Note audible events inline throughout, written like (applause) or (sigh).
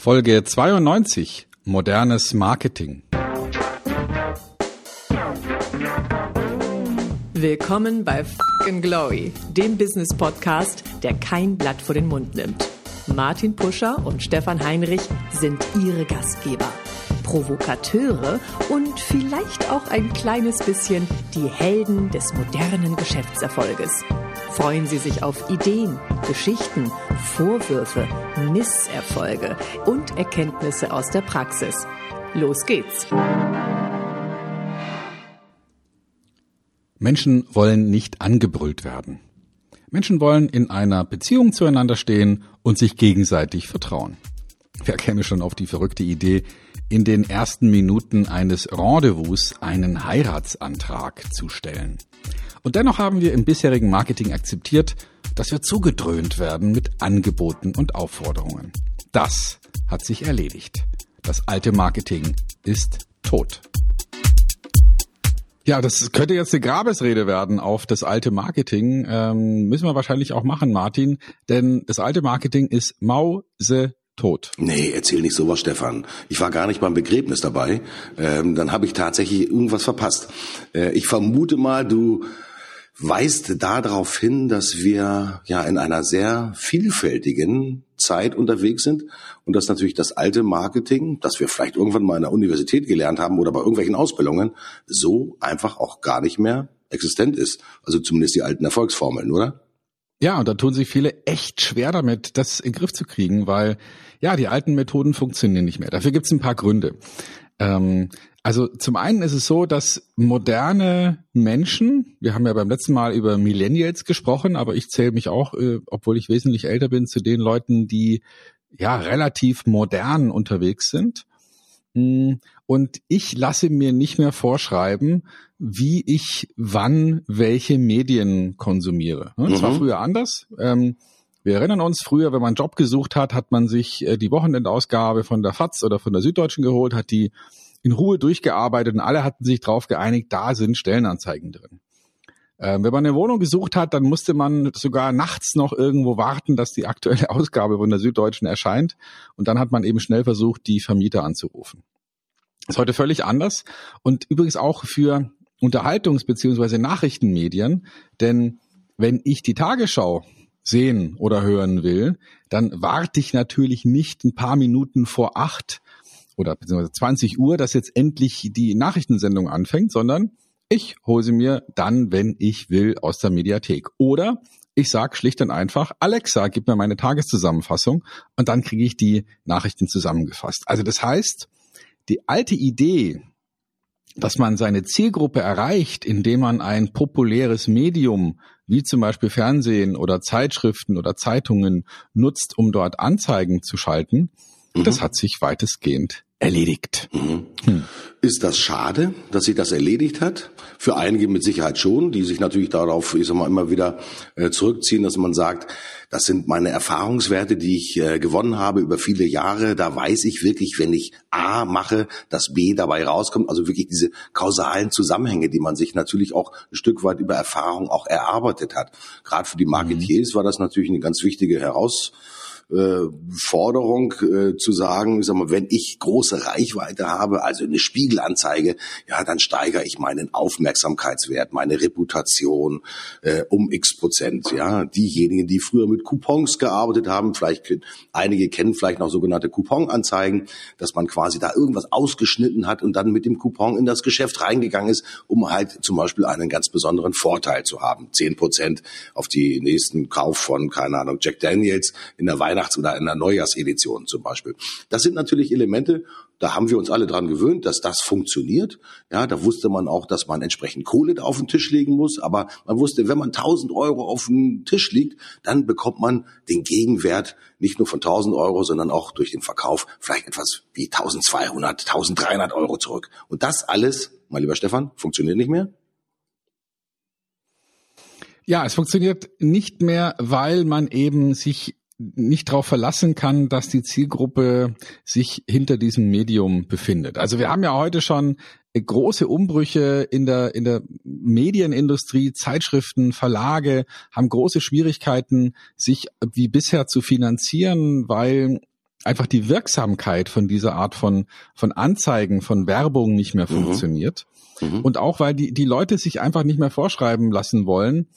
Folge 92 Modernes Marketing. Willkommen bei Fucking Glory, dem Business Podcast, der kein Blatt vor den Mund nimmt. Martin Puscher und Stefan Heinrich sind ihre Gastgeber. Provokateure und vielleicht auch ein kleines bisschen die Helden des modernen Geschäftserfolges. Freuen Sie sich auf Ideen, Geschichten, Vorwürfe, Misserfolge und Erkenntnisse aus der Praxis. Los geht's! Menschen wollen nicht angebrüllt werden. Menschen wollen in einer Beziehung zueinander stehen und sich gegenseitig vertrauen. Wer käme schon auf die verrückte Idee, in den ersten Minuten eines Rendezvous einen Heiratsantrag zu stellen? Und dennoch haben wir im bisherigen Marketing akzeptiert, dass wir zugedröhnt werden mit Angeboten und Aufforderungen. Das hat sich erledigt. Das alte Marketing ist tot. Ja, das könnte jetzt eine Grabesrede werden auf das alte Marketing. Ähm, müssen wir wahrscheinlich auch machen, Martin, denn das alte Marketing ist Mause tot. Nee, erzähl nicht sowas, Stefan. Ich war gar nicht beim Begräbnis dabei. Ähm, dann habe ich tatsächlich irgendwas verpasst. Äh, ich vermute mal, du weist darauf hin, dass wir ja in einer sehr vielfältigen Zeit unterwegs sind und dass natürlich das alte Marketing, das wir vielleicht irgendwann mal in der Universität gelernt haben oder bei irgendwelchen Ausbildungen, so einfach auch gar nicht mehr existent ist. Also zumindest die alten Erfolgsformeln, oder? Ja, und da tun sich viele echt schwer damit, das in den Griff zu kriegen, weil ja, die alten Methoden funktionieren nicht mehr. Dafür gibt es ein paar Gründe. Ähm, also zum einen ist es so, dass moderne Menschen, wir haben ja beim letzten Mal über Millennials gesprochen, aber ich zähle mich auch, äh, obwohl ich wesentlich älter bin, zu den Leuten, die ja relativ modern unterwegs sind. Mm, und ich lasse mir nicht mehr vorschreiben, wie ich wann welche Medien konsumiere. Das mhm. war früher anders. Ähm, wir erinnern uns, früher, wenn man einen Job gesucht hat, hat man sich äh, die Wochenendausgabe von der FAZ oder von der Süddeutschen geholt, hat die in Ruhe durchgearbeitet und alle hatten sich darauf geeinigt, da sind Stellenanzeigen drin. Ähm, wenn man eine Wohnung gesucht hat, dann musste man sogar nachts noch irgendwo warten, dass die aktuelle (laughs) Ausgabe von der Süddeutschen erscheint. Und dann hat man eben schnell versucht, die Vermieter anzurufen. Das ist heute völlig anders und übrigens auch für Unterhaltungs- bzw. Nachrichtenmedien, denn wenn ich die Tagesschau sehen oder hören will, dann warte ich natürlich nicht ein paar Minuten vor acht oder beziehungsweise 20 Uhr, dass jetzt endlich die Nachrichtensendung anfängt, sondern ich hole sie mir dann, wenn ich will, aus der Mediathek. Oder ich sage schlicht und einfach, Alexa, gib mir meine Tageszusammenfassung und dann kriege ich die Nachrichten zusammengefasst. Also das heißt, die alte Idee, dass man seine Zielgruppe erreicht, indem man ein populäres Medium wie zum Beispiel Fernsehen oder Zeitschriften oder Zeitungen nutzt, um dort Anzeigen zu schalten, mhm. das hat sich weitestgehend erledigt. Mhm. Hm. Ist das schade, dass sich das erledigt hat? Für einige mit Sicherheit schon, die sich natürlich darauf, ich sag mal, immer wieder äh, zurückziehen, dass man sagt, das sind meine Erfahrungswerte, die ich äh, gewonnen habe über viele Jahre. Da weiß ich wirklich, wenn ich A mache, dass B dabei rauskommt. Also wirklich diese kausalen Zusammenhänge, die man sich natürlich auch ein Stück weit über Erfahrung auch erarbeitet hat. Gerade für die Marketiers mhm. war das natürlich eine ganz wichtige Herausforderung äh, Forderung äh, zu sagen, sag mal, wenn ich große Reichweite habe, also eine Spiegelanzeige, ja, dann steigere ich meinen Aufmerksamkeitswert, meine Reputation äh, um x Prozent. Ja, diejenigen, die früher mit Coupons gearbeitet haben, vielleicht einige kennen vielleicht noch sogenannte Couponanzeigen, dass man quasi da irgendwas ausgeschnitten hat und dann mit dem Coupon in das Geschäft reingegangen ist, um halt zum Beispiel einen ganz besonderen Vorteil zu haben. Zehn Prozent auf die nächsten Kauf von, keine Ahnung, Jack Daniels in der Weihnachten Weihnachts- oder in der Neujahrsedition zum Beispiel. Das sind natürlich Elemente, da haben wir uns alle dran gewöhnt, dass das funktioniert. Ja, da wusste man auch, dass man entsprechend Kohle auf den Tisch legen muss. Aber man wusste, wenn man 1000 Euro auf den Tisch liegt, dann bekommt man den Gegenwert nicht nur von 1000 Euro, sondern auch durch den Verkauf vielleicht etwas wie 1200, 1300 Euro zurück. Und das alles, mein lieber Stefan, funktioniert nicht mehr. Ja, es funktioniert nicht mehr, weil man eben sich nicht darauf verlassen kann, dass die Zielgruppe sich hinter diesem Medium befindet. Also wir haben ja heute schon große Umbrüche in der, in der Medienindustrie, Zeitschriften, Verlage haben große Schwierigkeiten, sich wie bisher zu finanzieren, weil einfach die Wirksamkeit von dieser Art von, von Anzeigen, von Werbung nicht mehr mhm. funktioniert. Mhm. Und auch weil die, die Leute sich einfach nicht mehr vorschreiben lassen wollen,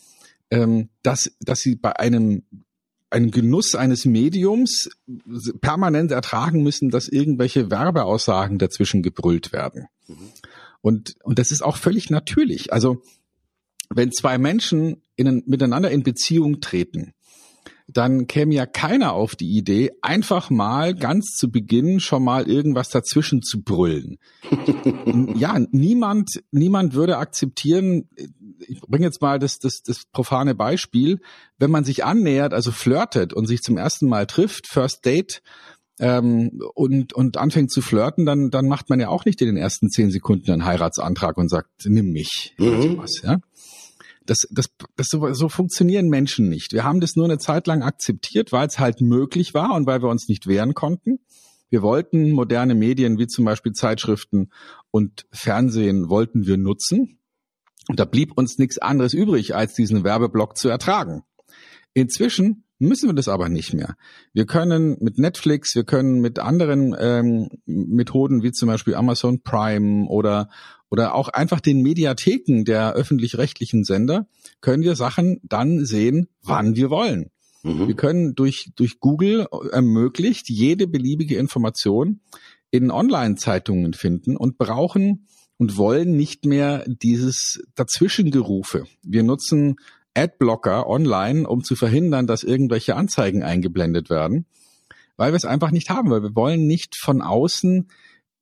ähm, dass, dass sie bei einem einen Genuss eines Mediums permanent ertragen müssen, dass irgendwelche Werbeaussagen dazwischen gebrüllt werden. Mhm. Und, und das ist auch völlig natürlich. Also, wenn zwei Menschen in, miteinander in Beziehung treten, dann käme ja keiner auf die Idee, einfach mal ganz zu Beginn schon mal irgendwas dazwischen zu brüllen. ja, niemand, niemand würde akzeptieren, ich bringe jetzt mal das, das, das profane Beispiel, wenn man sich annähert, also flirtet und sich zum ersten Mal trifft, First Date, ähm, und, und anfängt zu flirten, dann, dann macht man ja auch nicht in den ersten zehn Sekunden einen Heiratsantrag und sagt, nimm mich. Mhm. Sowas, ja? Das, das, das so, so funktionieren Menschen nicht. Wir haben das nur eine Zeit lang akzeptiert, weil es halt möglich war und weil wir uns nicht wehren konnten. Wir wollten moderne Medien wie zum Beispiel Zeitschriften und Fernsehen wollten wir nutzen. Und da blieb uns nichts anderes übrig, als diesen Werbeblock zu ertragen. Inzwischen müssen wir das aber nicht mehr. Wir können mit Netflix, wir können mit anderen ähm, Methoden wie zum Beispiel Amazon Prime oder oder auch einfach den Mediatheken der öffentlich-rechtlichen Sender können wir Sachen dann sehen, wann wir wollen. Mhm. Wir können durch durch Google ermöglicht jede beliebige Information in Online-Zeitungen finden und brauchen und wollen nicht mehr dieses Dazwischengerufe. Wir nutzen Adblocker online, um zu verhindern, dass irgendwelche Anzeigen eingeblendet werden, weil wir es einfach nicht haben, weil wir wollen nicht von außen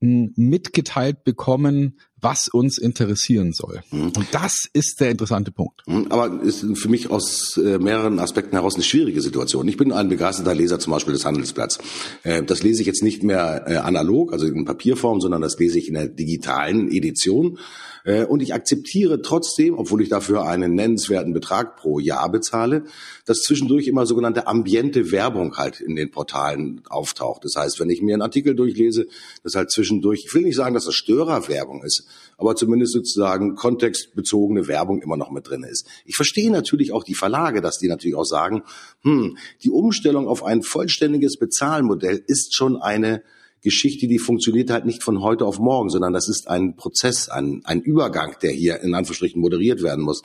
hm, mitgeteilt bekommen, was uns interessieren soll. Mhm. Und das ist der interessante Punkt. Mhm, aber ist für mich aus äh, mehreren Aspekten heraus eine schwierige Situation. Ich bin ein begeisterter Leser zum Beispiel des Handelsblatts. Äh, das lese ich jetzt nicht mehr äh, analog, also in Papierform, sondern das lese ich in der digitalen Edition. Äh, und ich akzeptiere trotzdem, obwohl ich dafür einen nennenswerten Betrag pro Jahr bezahle, dass zwischendurch immer sogenannte ambiente Werbung halt in den Portalen auftaucht. Das heißt, wenn ich mir einen Artikel durchlese, dass halt zwischendurch, ich will nicht sagen, dass das Störerwerbung ist, aber zumindest sozusagen kontextbezogene Werbung immer noch mit drin ist. Ich verstehe natürlich auch die Verlage, dass die natürlich auch sagen, hm, die Umstellung auf ein vollständiges Bezahlmodell ist schon eine Geschichte, die funktioniert halt nicht von heute auf morgen, sondern das ist ein Prozess, ein, ein Übergang, der hier in Anführungsstrichen moderiert werden muss.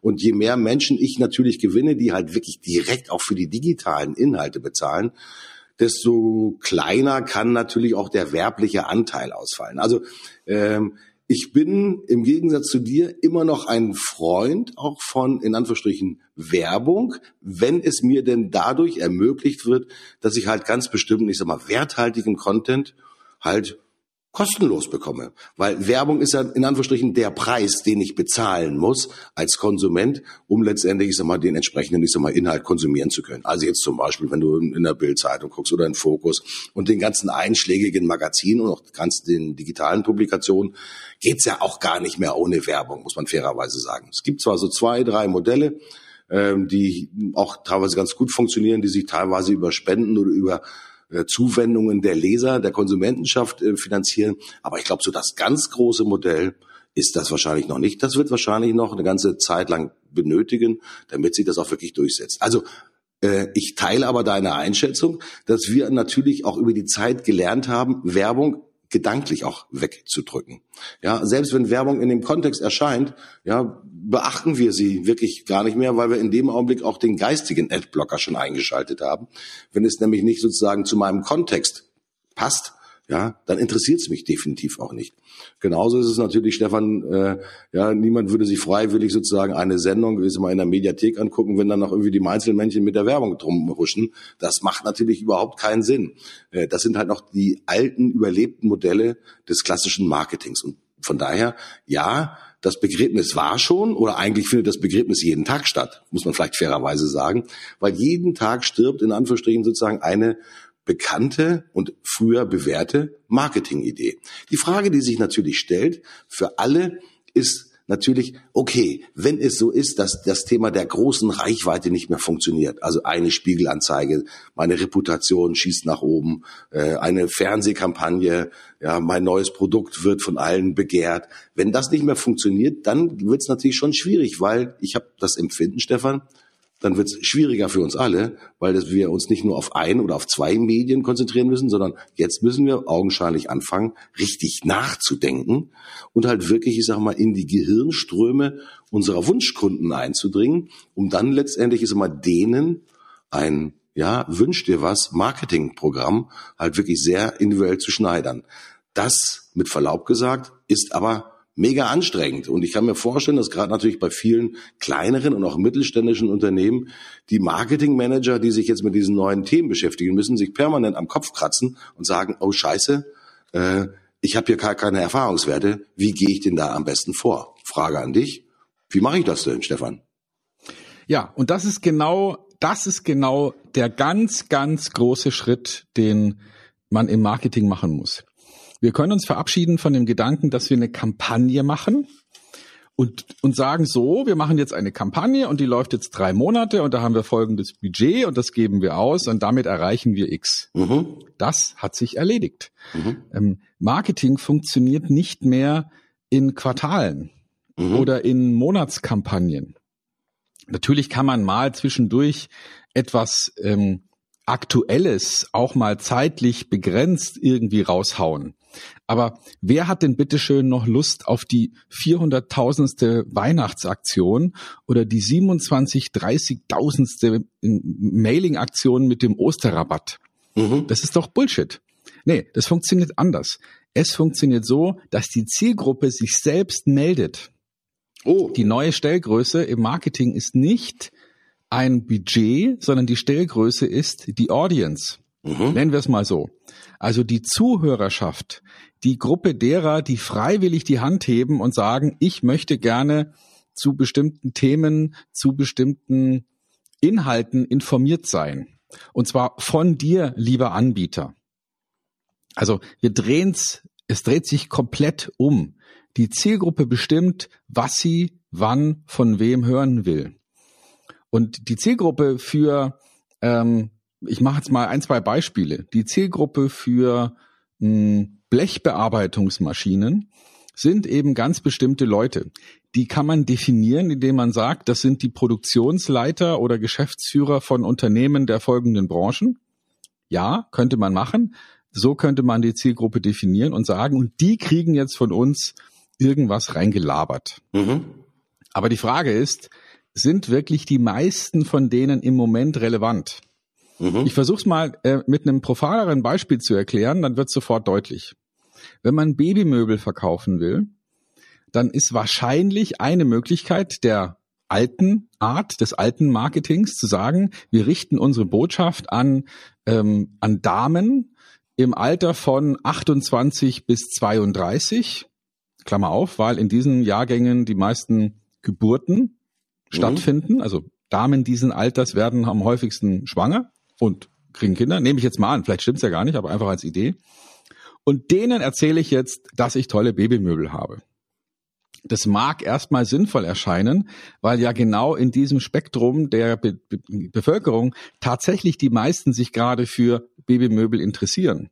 Und je mehr Menschen ich natürlich gewinne, die halt wirklich direkt auch für die digitalen Inhalte bezahlen, desto kleiner kann natürlich auch der werbliche Anteil ausfallen. Also ähm, ich bin im Gegensatz zu dir immer noch ein Freund auch von, in Anführungsstrichen, Werbung, wenn es mir denn dadurch ermöglicht wird, dass ich halt ganz bestimmt, ich sag mal, werthaltigen Content halt kostenlos bekomme. Weil Werbung ist ja in Anführungsstrichen der Preis, den ich bezahlen muss als Konsument, um letztendlich, ich sag mal, den entsprechenden, ich sag mal, Inhalt konsumieren zu können. Also jetzt zum Beispiel, wenn du in der Bildzeitung guckst oder in Fokus und den ganzen einschlägigen Magazinen und auch ganz den digitalen Publikationen, geht's ja auch gar nicht mehr ohne Werbung, muss man fairerweise sagen. Es gibt zwar so zwei, drei Modelle, ähm, die auch teilweise ganz gut funktionieren, die sich teilweise über Spenden oder über Zuwendungen der Leser, der Konsumentenschaft äh, finanzieren. Aber ich glaube, so das ganz große Modell ist das wahrscheinlich noch nicht. Das wird wahrscheinlich noch eine ganze Zeit lang benötigen, damit sich das auch wirklich durchsetzt. Also äh, ich teile aber deine Einschätzung, dass wir natürlich auch über die Zeit gelernt haben, Werbung gedanklich auch wegzudrücken. Ja, selbst wenn Werbung in dem Kontext erscheint, ja, beachten wir sie wirklich gar nicht mehr, weil wir in dem Augenblick auch den geistigen Adblocker schon eingeschaltet haben. Wenn es nämlich nicht sozusagen zu meinem Kontext passt, ja, dann interessiert es mich definitiv auch nicht. Genauso ist es natürlich, Stefan, äh, ja, niemand würde sich freiwillig sozusagen eine Sendung, wie mal in der Mediathek angucken, wenn dann noch irgendwie die Einzelmännchen mit der Werbung drum huschen. Das macht natürlich überhaupt keinen Sinn. Äh, das sind halt noch die alten, überlebten Modelle des klassischen Marketings. Und von daher, ja, das Begräbnis war schon, oder eigentlich findet das Begräbnis jeden Tag statt, muss man vielleicht fairerweise sagen, weil jeden Tag stirbt in Anführungsstrichen sozusagen eine bekannte und früher bewährte Marketingidee. Die Frage, die sich natürlich stellt für alle, ist natürlich, okay, wenn es so ist, dass das Thema der großen Reichweite nicht mehr funktioniert, also eine Spiegelanzeige, meine Reputation schießt nach oben, äh, eine Fernsehkampagne, ja, mein neues Produkt wird von allen begehrt. Wenn das nicht mehr funktioniert, dann wird es natürlich schon schwierig, weil ich habe das Empfinden, Stefan, dann wird es schwieriger für uns alle, weil das wir uns nicht nur auf ein oder auf zwei Medien konzentrieren müssen, sondern jetzt müssen wir augenscheinlich anfangen, richtig nachzudenken und halt wirklich, ich sag mal, in die Gehirnströme unserer Wunschkunden einzudringen, um dann letztendlich, ich sag mal, denen ein ja, wünsch dir was, Marketingprogramm halt wirklich sehr individuell zu schneidern. Das, mit Verlaub gesagt, ist aber mega anstrengend. Und ich kann mir vorstellen, dass gerade natürlich bei vielen kleineren und auch mittelständischen Unternehmen die Marketingmanager, die sich jetzt mit diesen neuen Themen beschäftigen müssen, sich permanent am Kopf kratzen und sagen, oh scheiße, äh, ich habe hier gar keine Erfahrungswerte. Wie gehe ich denn da am besten vor? Frage an dich. Wie mache ich das denn, Stefan? Ja, und das ist genau, das ist genau der ganz, ganz große Schritt, den man im Marketing machen muss. Wir können uns verabschieden von dem Gedanken, dass wir eine Kampagne machen und, und sagen so, wir machen jetzt eine Kampagne und die läuft jetzt drei Monate und da haben wir folgendes Budget und das geben wir aus und damit erreichen wir X. Mhm. Das hat sich erledigt. Mhm. Ähm, Marketing funktioniert nicht mehr in Quartalen mhm. oder in Monatskampagnen. Natürlich kann man mal zwischendurch etwas ähm, Aktuelles auch mal zeitlich begrenzt irgendwie raushauen. Aber wer hat denn bitteschön noch Lust auf die 400.000ste Weihnachtsaktion oder die 27 30.000ste Mailing-Aktion mit dem Osterrabatt? Mhm. Das ist doch Bullshit. Nee, das funktioniert anders. Es funktioniert so, dass die Zielgruppe sich selbst meldet. Oh. Die neue Stellgröße im Marketing ist nicht ein Budget, sondern die Stellgröße ist die Audience. Mhm. Nennen wir es mal so. Also die Zuhörerschaft, die Gruppe derer, die freiwillig die Hand heben und sagen, ich möchte gerne zu bestimmten Themen, zu bestimmten Inhalten informiert sein. Und zwar von dir, lieber Anbieter. Also wir drehen's, es dreht sich komplett um. Die Zielgruppe bestimmt, was sie wann von wem hören will. Und die Zielgruppe für ähm, ich mache jetzt mal ein, zwei Beispiele. Die Zielgruppe für mh, hm, Blechbearbeitungsmaschinen sind eben ganz bestimmte Leute. Die kann man definieren, indem man sagt, das sind die Produktionsleiter oder Geschäftsführer von Unternehmen der folgenden Branchen. Ja, könnte man machen. So könnte man die Zielgruppe definieren und sagen, und die kriegen jetzt von uns irgendwas reingelabert. Mhm. Aber die Frage ist, sind wirklich die meisten von denen im Moment relevant? Mhm. Ich versuche es mal äh, mit einem profaneren Beispiel zu erklären, dann wird sofort deutlich. Wenn man Babymöbel verkaufen will, dann ist wahrscheinlich eine Möglichkeit der alten Art des alten Marketings zu sagen, wir richten unsere Botschaft an, ähm, an Damen im Alter von 28 bis 32, Klammer auf, weil in diesen Jahrgängen die meisten Geburten mhm. stattfinden. Also Damen diesen Alters werden am häufigsten schwanger und kriegen Kinder. Nehme ich jetzt mal an, vielleicht stimmt's ja gar nicht, aber einfach als Idee. Und denen erzähle ich jetzt, dass ich tolle Babymöbel habe. Das mag erstmal sinnvoll erscheinen, weil ja genau in diesem Spektrum der Be Be Bevölkerung tatsächlich die meisten sich gerade für Babymöbel interessieren.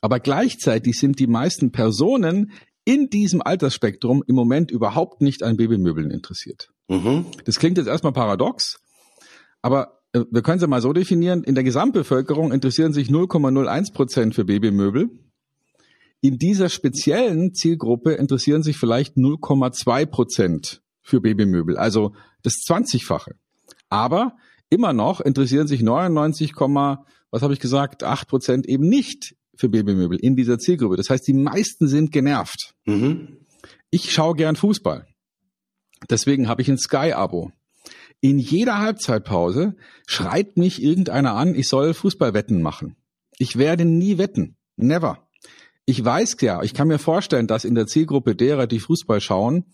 Aber gleichzeitig sind die meisten Personen in diesem Altersspektrum im Moment überhaupt nicht an Babymöbeln interessiert. Mhm. Das klingt jetzt erstmal paradox, aber äh, wir können es ja mal so definieren, in der Gesamtbevölkerung interessieren sich 0,01 Prozent für Babymöbel. In dieser speziellen Zielgruppe interessieren sich vielleicht 0,2 Prozent für Babymöbel, also das 20-fache. Aber immer noch interessieren sich 99, was habe ich gesagt, 8 Prozent eben nicht für Babymöbel in dieser Zielgruppe. Das heißt, die meisten sind genervt. Mhm. Ich schaue gern Fußball. Deswegen habe ich ein Sky-Abo. In jeder Halbzeitpause schreit mich irgendeiner an, ich soll Fußballwetten machen. Ich werde nie wetten. Never. Ich weiß ja, ich kann mir vorstellen, dass in der Zielgruppe derer, die Fußball schauen,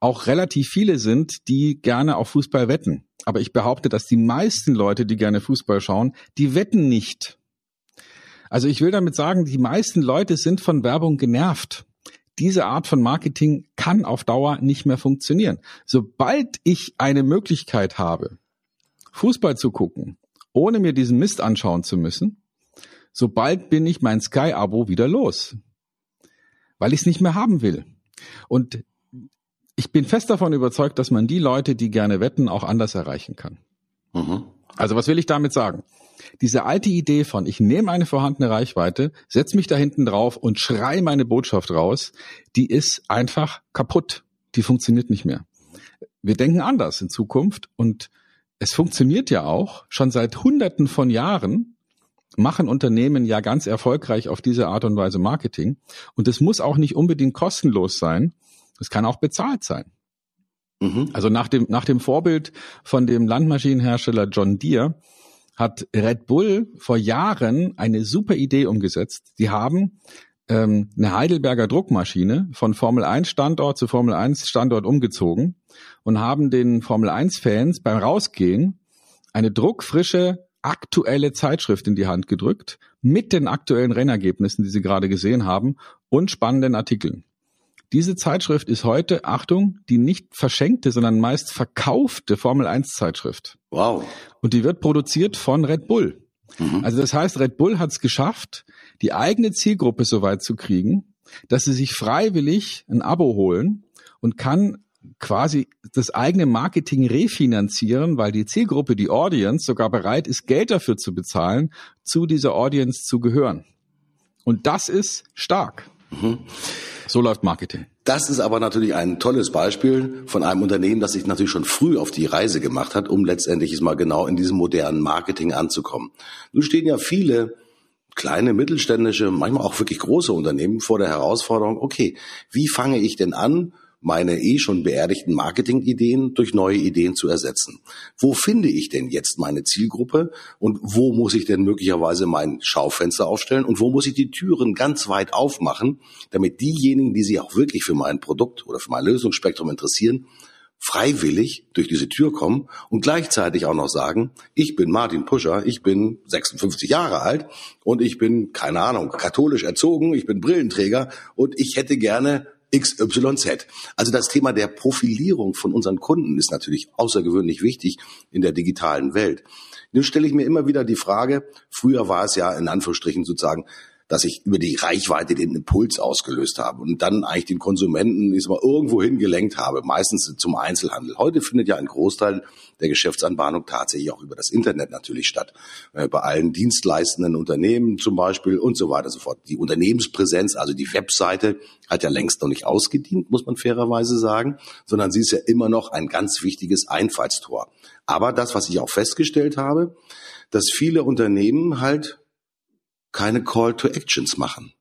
auch relativ viele sind, die gerne auf Fußball wetten. Aber ich behaupte, dass die meisten Leute, die gerne Fußball schauen, die wetten nicht. Also ich will damit sagen, die meisten Leute sind von Werbung genervt diese Art von Marketing kann auf Dauer nicht mehr funktionieren. Sobald ich eine Möglichkeit habe, Fußball zu gucken, ohne mir diesen Mist anschauen zu müssen, sobald bin ich mein Sky-Abo wieder los, weil ich es nicht mehr haben will. Und ich bin fest davon überzeugt, dass man die Leute, die gerne wetten, auch anders erreichen kann. Mhm. Also was will ich damit sagen? Diese alte Idee von, ich nehme eine vorhandene Reichweite, setze mich da hinten drauf und schrei meine Botschaft raus, die ist einfach kaputt. Die funktioniert nicht mehr. Wir denken anders in Zukunft und es funktioniert ja auch schon seit Hunderten von Jahren machen Unternehmen ja ganz erfolgreich auf diese Art und Weise Marketing. Und es muss auch nicht unbedingt kostenlos sein. Es kann auch bezahlt sein. Mhm. Also nach dem, nach dem Vorbild von dem Landmaschinenhersteller John Deere hat Red Bull vor Jahren eine super Idee umgesetzt. Die haben ähm, eine Heidelberger Druckmaschine von Formel 1 Standort zu Formel 1 Standort umgezogen und haben den Formel 1 Fans beim Rausgehen eine druckfrische aktuelle Zeitschrift in die Hand gedrückt mit den aktuellen Rennergebnissen, die Sie gerade gesehen haben und spannenden Artikeln. Diese Zeitschrift ist heute, Achtung, die nicht verschenkte, sondern meist verkaufte Formel 1 Zeitschrift. Wow. Und die wird produziert von Red Bull. Mhm. Also das heißt, Red Bull hat es geschafft, die eigene Zielgruppe so weit zu kriegen, dass sie sich freiwillig ein Abo holen und kann quasi das eigene Marketing refinanzieren, weil die Zielgruppe, die Audience, sogar bereit ist, Geld dafür zu bezahlen, zu dieser Audience zu gehören. Und das ist stark. Mhm. So läuft Marketing. Das ist aber natürlich ein tolles Beispiel von einem Unternehmen, das sich natürlich schon früh auf die Reise gemacht hat, um letztendlich mal genau in diesem modernen Marketing anzukommen. Nun stehen ja viele kleine, mittelständische, manchmal auch wirklich große Unternehmen vor der Herausforderung, okay, wie fange ich denn an, meine eh schon beerdigten Marketingideen durch neue Ideen zu ersetzen. Wo finde ich denn jetzt meine Zielgruppe und wo muss ich denn möglicherweise mein Schaufenster aufstellen und wo muss ich die Türen ganz weit aufmachen, damit diejenigen, die sich auch wirklich für mein Produkt oder für mein Lösungsspektrum interessieren, freiwillig durch diese Tür kommen und gleichzeitig auch noch sagen, ich bin Martin Puscher, ich bin 56 Jahre alt und ich bin, keine Ahnung, katholisch erzogen, ich bin Brillenträger und ich hätte gerne XYZ. Also das Thema der Profilierung von unseren Kunden ist natürlich außergewöhnlich wichtig in der digitalen Welt. Nun stelle ich mir immer wieder die Frage, früher war es ja in Anführungsstrichen sozusagen dass ich über die Reichweite den Impuls ausgelöst habe und dann eigentlich den Konsumenten ist mal irgendwo hingelenkt habe, meistens zum Einzelhandel. Heute findet ja ein Großteil der Geschäftsanbahnung tatsächlich auch über das Internet natürlich statt. Äh, bei allen dienstleistenden Unternehmen zum Beispiel und so weiter und so fort. Die Unternehmenspräsenz, also die Webseite, hat ja längst noch nicht ausgedient, muss man fairerweise sagen, sondern sie ist ja immer noch ein ganz wichtiges Einfallstor. Aber das, was ich auch festgestellt habe, dass viele Unternehmen halt keine Call to Actions machen.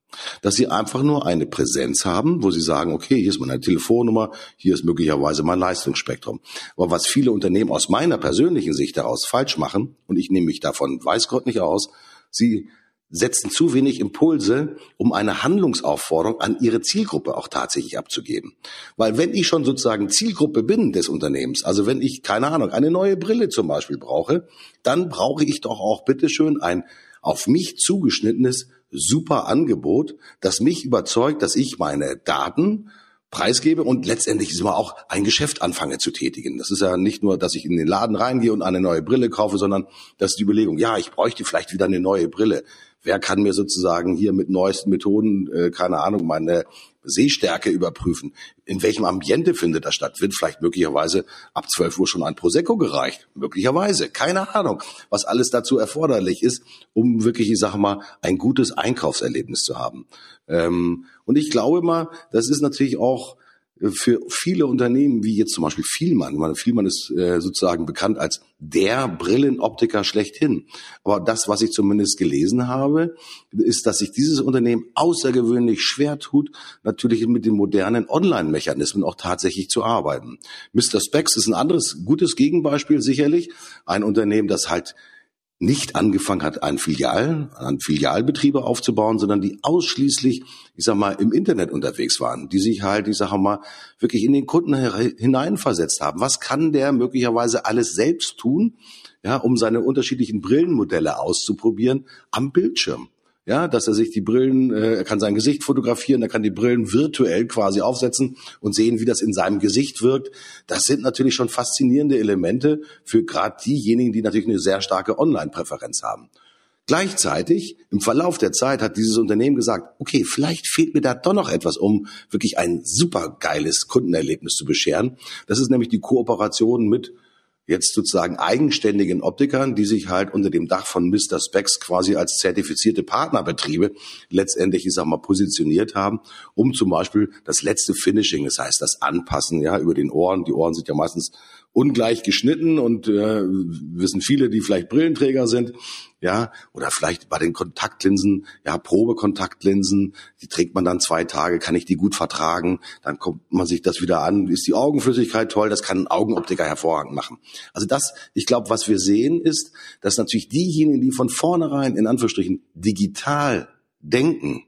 Dass sie einfach nur eine Präsenz haben, wo sie sagen, okay, hier ist meine Telefonnummer, hier ist möglicherweise mein Leistungsspektrum. Aber was viele Unternehmen aus meiner persönlichen Sicht daraus falsch machen, und ich nehme mich davon weiß Gott nicht aus, sie setzen zu wenig Impulse, um eine Handlungsaufforderung an ihre Zielgruppe auch tatsächlich abzugeben. Weil wenn ich schon sozusagen Zielgruppe bin des Unternehmens, also wenn ich, keine Ahnung, eine neue Brille zum Beispiel brauche, dann brauche ich doch auch bitteschön ein auf mich zugeschnittenes super Angebot, das mich überzeugt, dass ich meine Daten preisgebe und letztendlich ist immer auch ein Geschäft anfange zu tätigen. Das ist ja nicht nur, dass ich in den Laden reingehe und eine neue Brille kaufe, sondern das ist die Überlegung, ja, ich bräuchte vielleicht wieder eine neue Brille. Wer kann mir sozusagen hier mit neuesten Methoden, äh, keine Ahnung, meine Sehstärke überprüfen. In welchem Ambiente findet das statt? Wird vielleicht möglicherweise ab 12 Uhr schon ein Prosecco gereicht? Möglicherweise. Keine Ahnung, was alles dazu erforderlich ist, um wirklich, ich sage mal, ein gutes Einkaufserlebnis zu haben. Ähm, und ich glaube mal, das ist natürlich auch für viele Unternehmen, wie jetzt zum Beispiel Vielmann, Vielmann ist äh, sozusagen bekannt als der Brillenoptiker schlechthin. Aber das, was ich zumindest gelesen habe, ist, dass sich dieses Unternehmen außergewöhnlich schwer tut, natürlich mit den modernen Online-Mechanismen auch tatsächlich zu arbeiten. Mr. Specs ist ein anderes gutes Gegenbeispiel sicherlich. Ein Unternehmen, das halt nicht angefangen hat, einen Filial, einen Filialbetriebe aufzubauen, sondern die ausschließlich, ich sag mal, im Internet unterwegs waren, die sich halt, ich sag mal, wirklich in den Kunden hineinversetzt haben. Was kann der möglicherweise alles selbst tun, ja, um seine unterschiedlichen Brillenmodelle auszuprobieren am Bildschirm? Ja, dass er sich die Brillen, äh, er kann sein Gesicht fotografieren, er kann die Brillen virtuell quasi aufsetzen und sehen, wie das in seinem Gesicht wirkt. Das sind natürlich schon faszinierende Elemente für gerade diejenigen, die natürlich eine sehr starke Online-Präferenz haben. Gleichzeitig, im Verlauf der Zeit hat dieses Unternehmen gesagt, okay, vielleicht fehlt mir da doch noch etwas, um wirklich ein super geiles Kundenerlebnis zu bescheren. Das ist nämlich die Kooperation mit jetzt sozusagen eigenständigen Optikern, die sich halt unter dem Dach von Mr. Specs quasi als zertifizierte Partnerbetriebe letztendlich, ich sag mal, positioniert haben, um zum Beispiel das letzte Finishing, das heißt das Anpassen, ja, über den Ohren. Die Ohren sind ja meistens ungleich geschnitten und äh, wissen viele, die vielleicht Brillenträger sind, ja, oder vielleicht bei den Kontaktlinsen, ja, Probekontaktlinsen, die trägt man dann zwei Tage, kann ich die gut vertragen, dann kommt man sich das wieder an, ist die Augenflüssigkeit toll, das kann ein Augenoptiker hervorragend machen. Also das, ich glaube, was wir sehen ist, dass natürlich diejenigen, die von vornherein in Anführungsstrichen digital denken,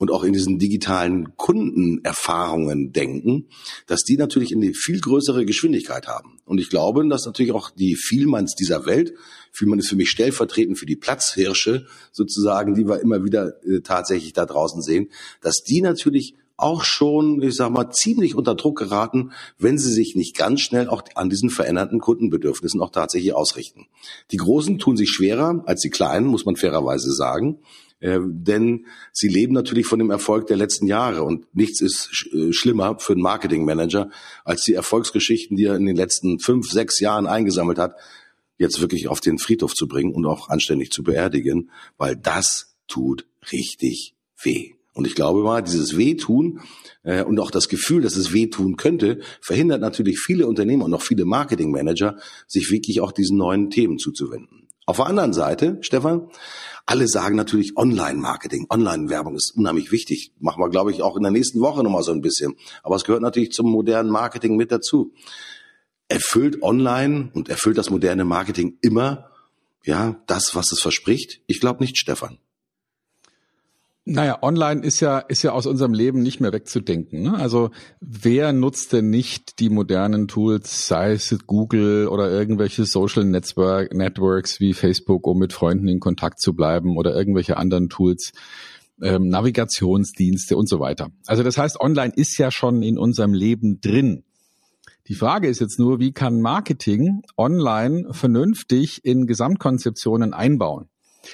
und auch in diesen digitalen Kundenerfahrungen denken, dass die natürlich eine viel größere Geschwindigkeit haben. Und ich glaube, dass natürlich auch die Vielmanns dieser Welt, Vielmann ist für mich stellvertretend für die Platzhirsche sozusagen, die wir immer wieder äh, tatsächlich da draußen sehen, dass die natürlich auch schon, ich sag mal, ziemlich unter Druck geraten, wenn sie sich nicht ganz schnell auch an diesen veränderten Kundenbedürfnissen auch tatsächlich ausrichten. Die Großen tun sich schwerer als die Kleinen, muss man fairerweise sagen. Äh, denn sie leben natürlich von dem Erfolg der letzten Jahre und nichts ist sch äh, schlimmer für einen Marketingmanager als die Erfolgsgeschichten, die er in den letzten fünf, sechs Jahren eingesammelt hat, jetzt wirklich auf den Friedhof zu bringen und auch anständig zu beerdigen, weil das tut richtig weh. Und ich glaube mal, dieses Wehtun äh, und auch das Gefühl, dass es wehtun könnte, verhindert natürlich viele Unternehmer und auch viele Marketingmanager, sich wirklich auch diesen neuen Themen zuzuwenden. Auf der anderen Seite, Stefan, alle sagen natürlich Online-Marketing, Online-Werbung ist unheimlich wichtig. Machen wir, glaube ich, auch in der nächsten Woche nochmal so ein bisschen. Aber es gehört natürlich zum modernen Marketing mit dazu. Erfüllt Online und erfüllt das moderne Marketing immer, ja, das, was es verspricht? Ich glaube nicht, Stefan. Naja, online ist ja, ist ja aus unserem Leben nicht mehr wegzudenken. Ne? Also wer nutzt denn nicht die modernen Tools, sei es Google oder irgendwelche Social Network, Networks wie Facebook, um mit Freunden in Kontakt zu bleiben oder irgendwelche anderen Tools, ähm, Navigationsdienste und so weiter. Also das heißt, online ist ja schon in unserem Leben drin. Die Frage ist jetzt nur, wie kann Marketing online vernünftig in Gesamtkonzeptionen einbauen?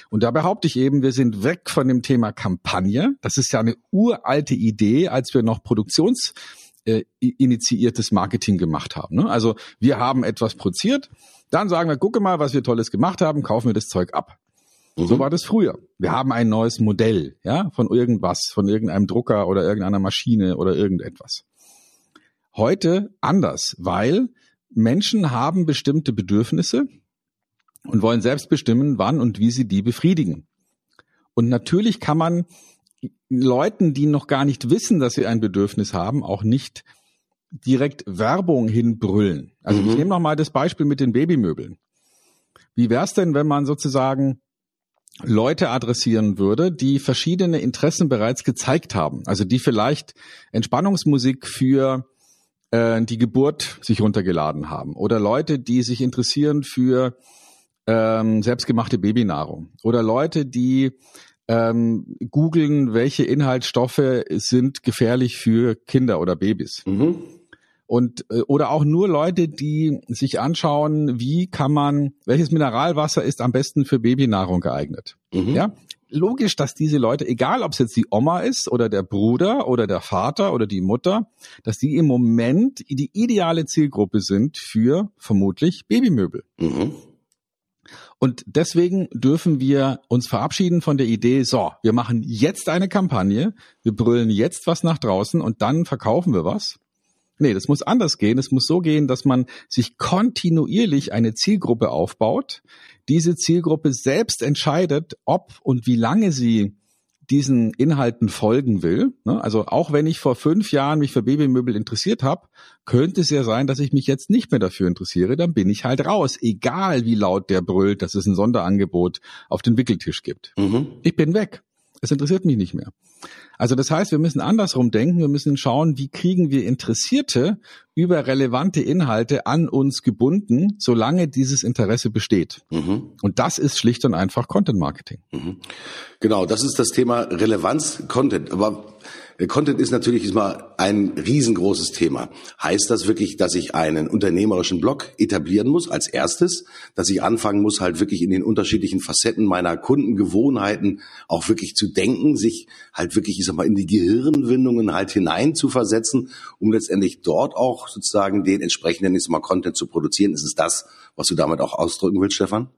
Und da behaupte ich eben, wir sind weg von dem Thema Kampagne. Das ist ja eine uralte Idee, als wir noch Produktions äh, initiiertes Marketing gemacht haben. Ne? Also wir haben etwas produziert, dann sagen wir, gucke mal, was wir Tolles gemacht haben, kaufen wir das Zeug ab. Mhm. So war das früher. Wir haben ein neues Modell, ja, von irgendwas, von irgendeinem Drucker oder irgendeiner Maschine oder irgendetwas. Heute anders, weil Menschen haben bestimmte Bedürfnisse, und wollen selbst bestimmen, wann und wie sie die befriedigen. Und natürlich kann man Leuten, die noch gar nicht wissen, dass sie ein Bedürfnis haben, auch nicht direkt Werbung hinbrüllen. Also mhm. ich nehme noch mal das Beispiel mit den Babymöbeln. Wie wäre es denn, wenn man sozusagen Leute adressieren würde, die verschiedene Interessen bereits gezeigt haben? Also die vielleicht Entspannungsmusik für äh, die Geburt sich runtergeladen haben oder Leute, die sich interessieren für ähm, selbstgemachte Babynahrung oder Leute, die ähm, googeln, welche Inhaltsstoffe sind gefährlich für Kinder oder Babys. Mhm. Und äh, oder auch nur Leute, die sich anschauen, wie kann man, welches Mineralwasser ist am besten für Babynahrung geeignet. Mhm. Ja, logisch, dass diese Leute, egal ob es jetzt die Oma ist oder der Bruder oder der Vater oder die Mutter, dass die im Moment die ideale Zielgruppe sind für vermutlich Babymöbel. Mhm. Und deswegen dürfen wir uns verabschieden von der Idee, so, wir machen jetzt eine Kampagne, wir brüllen jetzt was nach draußen und dann verkaufen wir was. Nee, das muss anders gehen. Es muss so gehen, dass man sich kontinuierlich eine Zielgruppe aufbaut. Diese Zielgruppe selbst entscheidet, ob und wie lange sie diesen Inhalten folgen will. Ne? Also auch wenn ich vor fünf Jahren mich für Babymöbel interessiert habe, könnte es ja sein, dass ich mich jetzt nicht mehr dafür interessiere. Dann bin ich halt raus, egal wie laut der brüllt, dass es ein Sonderangebot auf den Wickeltisch gibt. Mhm. Ich bin weg. Es interessiert mich nicht mehr. Also das heißt, wir müssen andersrum denken. Wir müssen schauen, wie kriegen wir Interessierte über relevante Inhalte an uns gebunden, solange dieses Interesse besteht. Mhm. Und das ist schlicht und einfach Content Marketing. Mhm. Genau, das ist das Thema Relevanz Content. Aber Content ist natürlich mal ein riesengroßes Thema. Heißt das wirklich, dass ich einen unternehmerischen Blog etablieren muss als erstes, dass ich anfangen muss, halt wirklich in den unterschiedlichen Facetten meiner Kundengewohnheiten auch wirklich zu denken, sich halt wirklich, ich sag mal, in die Gehirnwindungen halt hinein zu versetzen, um letztendlich dort auch sozusagen den entsprechenden, ich sag mal, Content zu produzieren. Ist es das, was du damit auch ausdrücken willst, Stefan?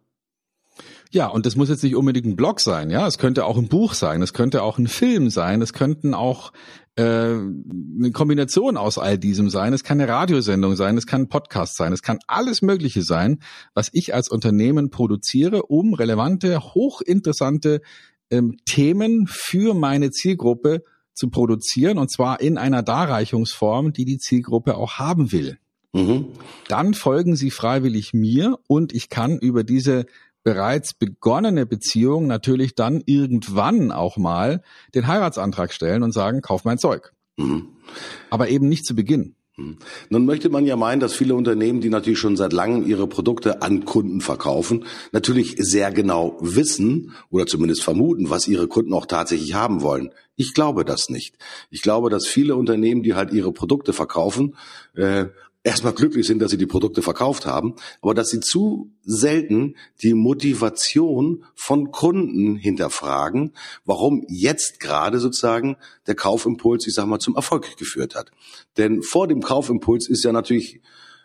Ja, und das muss jetzt nicht unbedingt ein Blog sein, ja. Es könnte auch ein Buch sein, es könnte auch ein Film sein, es könnten auch äh, eine Kombination aus all diesem sein. Es kann eine Radiosendung sein, es kann ein Podcast sein, es kann alles Mögliche sein, was ich als Unternehmen produziere, um relevante, hochinteressante ähm, Themen für meine Zielgruppe zu produzieren und zwar in einer Darreichungsform, die die Zielgruppe auch haben will. Mhm. Dann folgen sie freiwillig mir und ich kann über diese bereits begonnene Beziehung natürlich dann irgendwann auch mal den Heiratsantrag stellen und sagen, kauf mein Zeug. Mhm. Aber eben nicht zu Beginn. Mhm. Nun möchte man ja meinen, dass viele Unternehmen, die natürlich schon seit langem ihre Produkte an Kunden verkaufen, natürlich sehr genau wissen oder zumindest vermuten, was ihre Kunden auch tatsächlich haben wollen. Ich glaube das nicht. Ich glaube, dass viele Unternehmen, die halt ihre Produkte verkaufen, äh, erstmal glücklich sind, dass sie die Produkte verkauft haben, aber dass sie zu selten die Motivation von Kunden hinterfragen, warum jetzt gerade sozusagen der Kaufimpuls, ich sag mal, zum Erfolg geführt hat. Denn vor dem Kaufimpuls ist ja natürlich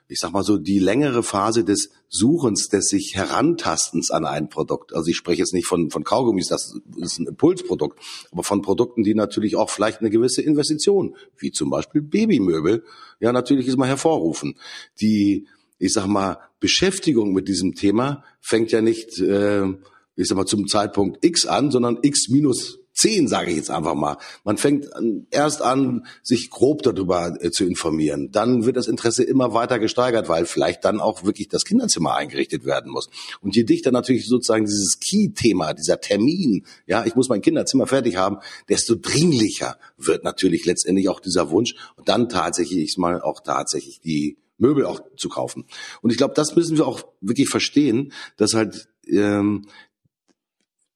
ich sag mal so, die längere Phase des Suchens, des sich Herantastens an ein Produkt. Also ich spreche jetzt nicht von, von Kaugummis, das ist ein Impulsprodukt, aber von Produkten, die natürlich auch vielleicht eine gewisse Investition, wie zum Beispiel Babymöbel, ja natürlich ist mal hervorrufen. Die, ich sag mal, Beschäftigung mit diesem Thema fängt ja nicht, äh, ich sag mal, zum Zeitpunkt X an, sondern X minus zehn, sage ich jetzt einfach mal. Man fängt erst an, sich grob darüber äh, zu informieren. Dann wird das Interesse immer weiter gesteigert, weil vielleicht dann auch wirklich das Kinderzimmer eingerichtet werden muss. Und je dichter natürlich sozusagen dieses Key-Thema, dieser Termin, ja, ich muss mein Kinderzimmer fertig haben, desto dringlicher wird natürlich letztendlich auch dieser Wunsch und dann tatsächlich mal auch tatsächlich die Möbel auch zu kaufen. Und ich glaube, das müssen wir auch wirklich verstehen, dass halt ähm,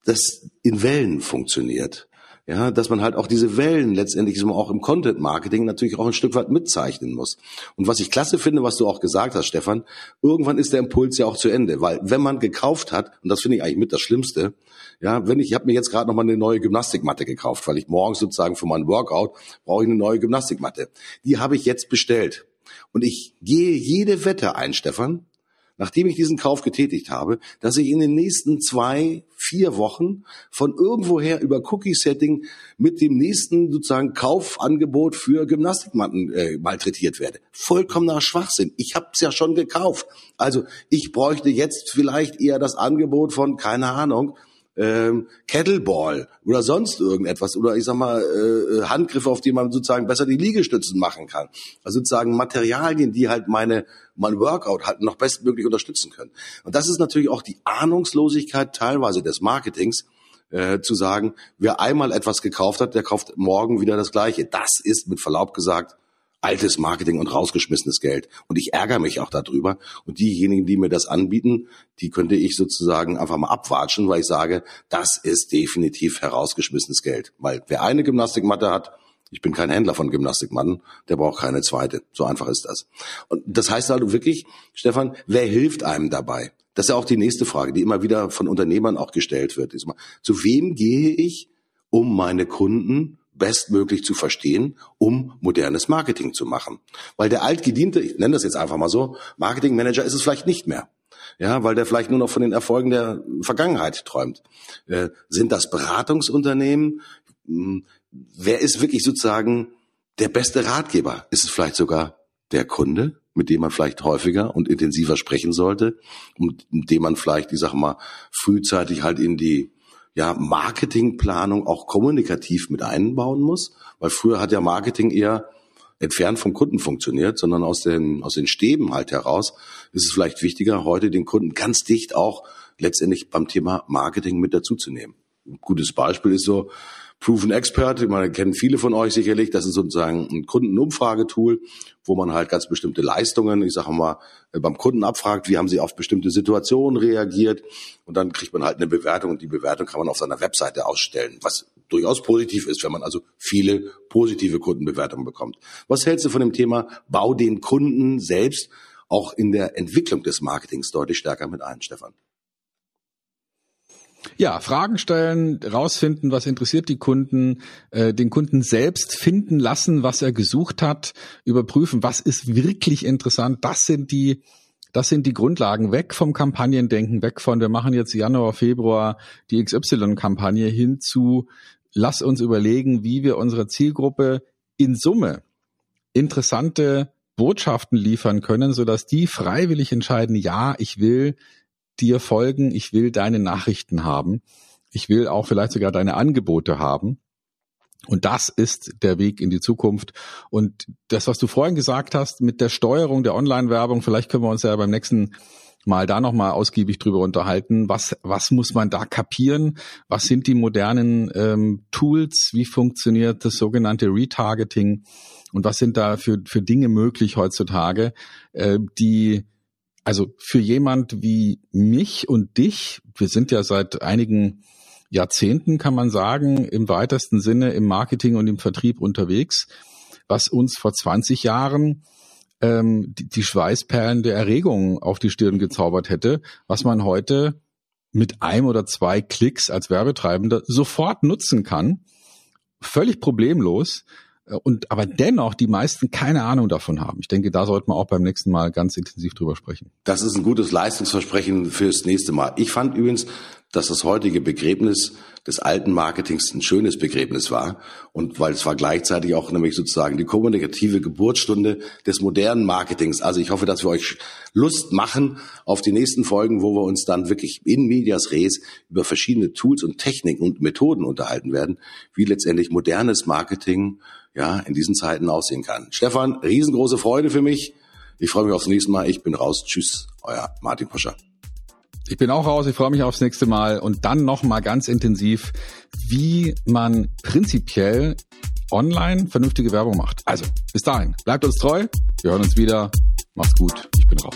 das in Wellen funktioniert. Ja, dass man halt auch diese Wellen letztendlich auch im Content Marketing natürlich auch ein Stück weit mitzeichnen muss. Und was ich klasse finde, was du auch gesagt hast, Stefan, irgendwann ist der Impuls ja auch zu Ende, weil wenn man gekauft hat, und das finde ich eigentlich mit das Schlimmste, ja, wenn ich, ich habe mir jetzt gerade noch mal eine neue Gymnastikmatte gekauft, weil ich morgens sozusagen für meinen Workout brauche ich eine neue Gymnastikmatte. Die habe ich jetzt bestellt. Und ich gehe jede Wette ein, Stefan, nachdem ich diesen Kauf getätigt habe, dass ich in den nächsten zwei, vier Wochen von irgendwoher über Cookie-Setting mit dem nächsten sozusagen Kaufangebot für Gymnastikmatten äh, malträtiert werde. Vollkommener Schwachsinn. Ich habe es ja schon gekauft. Also ich bräuchte jetzt vielleicht eher das Angebot von, keine Ahnung, ähm, Kettleball oder sonst irgendetwas oder ich sag mal äh, Handgriffe, auf die man sozusagen besser die Liegestützen machen kann. Also sozusagen Materialien, die halt meine mein Workout halt noch bestmöglich unterstützen können. Und das ist natürlich auch die Ahnungslosigkeit teilweise des Marketings, äh, zu sagen, wer einmal etwas gekauft hat, der kauft morgen wieder das Gleiche. Das ist mit Verlaub gesagt altes Marketing und rausgeschmissenes Geld. Und ich ärgere mich auch darüber. Und diejenigen, die mir das anbieten, die könnte ich sozusagen einfach mal abwatschen, weil ich sage, das ist definitiv herausgeschmissenes Geld. Weil wer eine Gymnastikmatte hat, ich bin kein Händler von Gymnastikmatten, der braucht keine zweite. So einfach ist das. Und das heißt also wirklich, Stefan, wer hilft einem dabei? Das ist ja auch die nächste Frage, die immer wieder von Unternehmern auch gestellt wird. Zu wem gehe ich, um meine Kunden bestmöglich zu verstehen, um modernes Marketing zu machen. Weil der altgediente, ich nenne das jetzt einfach mal so, Marketingmanager ist es vielleicht nicht mehr. Ja, weil der vielleicht nur noch von den Erfolgen der Vergangenheit träumt. Äh, sind das Beratungsunternehmen? Hm, wer ist wirklich sozusagen der beste Ratgeber? Ist es vielleicht sogar der Kunde, mit dem man vielleicht häufiger und intensiver sprechen sollte und mit dem man vielleicht, ich sag mal, frühzeitig halt in die ja, Marketingplanung auch kommunikativ mit einbauen muss, weil früher hat ja Marketing eher entfernt vom Kunden funktioniert, sondern aus den, aus den Stäben halt heraus ist es vielleicht wichtiger, heute den Kunden ganz dicht auch letztendlich beim Thema Marketing mit dazuzunehmen. Ein gutes Beispiel ist so, Proven Expert, man kennen viele von euch sicherlich, das ist sozusagen ein Kundenumfragetool, wo man halt ganz bestimmte Leistungen, ich sage mal, beim Kunden abfragt, wie haben sie auf bestimmte Situationen reagiert? Und dann kriegt man halt eine Bewertung. Und die Bewertung kann man auf seiner Webseite ausstellen, was durchaus positiv ist, wenn man also viele positive Kundenbewertungen bekommt. Was hältst du von dem Thema, bau den Kunden selbst auch in der Entwicklung des Marketings deutlich stärker mit ein, Stefan? Ja, Fragen stellen, rausfinden, was interessiert die Kunden, äh, den Kunden selbst finden lassen, was er gesucht hat, überprüfen, was ist wirklich interessant. Das sind die, das sind die Grundlagen weg vom Kampagnendenken, weg von, wir machen jetzt Januar, Februar die XY-Kampagne hin zu, lass uns überlegen, wie wir unserer Zielgruppe in Summe interessante Botschaften liefern können, sodass die freiwillig entscheiden, ja, ich will dir folgen, ich will deine Nachrichten haben, ich will auch vielleicht sogar deine Angebote haben. Und das ist der Weg in die Zukunft. Und das, was du vorhin gesagt hast mit der Steuerung der Online-Werbung, vielleicht können wir uns ja beim nächsten Mal da nochmal ausgiebig drüber unterhalten. Was, was muss man da kapieren? Was sind die modernen ähm, Tools? Wie funktioniert das sogenannte Retargeting? Und was sind da für, für Dinge möglich heutzutage, äh, die also für jemand wie mich und dich, wir sind ja seit einigen Jahrzehnten, kann man sagen, im weitesten Sinne im Marketing und im Vertrieb unterwegs, was uns vor 20 Jahren ähm, die, die Schweißperlen der Erregung auf die Stirn gezaubert hätte, was man heute mit einem oder zwei Klicks als Werbetreibender sofort nutzen kann, völlig problemlos und aber dennoch die meisten keine Ahnung davon haben. Ich denke, da sollten wir auch beim nächsten Mal ganz intensiv drüber sprechen. Das ist ein gutes Leistungsversprechen fürs nächste Mal. Ich fand übrigens, dass das heutige Begräbnis des alten Marketings ein schönes Begräbnis war und weil es war gleichzeitig auch nämlich sozusagen die kommunikative Geburtsstunde des modernen Marketings. Also ich hoffe, dass wir euch Lust machen auf die nächsten Folgen, wo wir uns dann wirklich in medias res über verschiedene Tools und Techniken und Methoden unterhalten werden, wie letztendlich modernes Marketing ja, in diesen Zeiten aussehen kann. Stefan, riesengroße Freude für mich. Ich freue mich aufs nächste Mal. Ich bin raus. Tschüss, euer Martin Puscher. Ich bin auch raus, ich freue mich aufs nächste Mal und dann nochmal ganz intensiv, wie man prinzipiell online vernünftige Werbung macht. Also, bis dahin, bleibt uns treu, wir hören uns wieder, macht's gut, ich bin raus.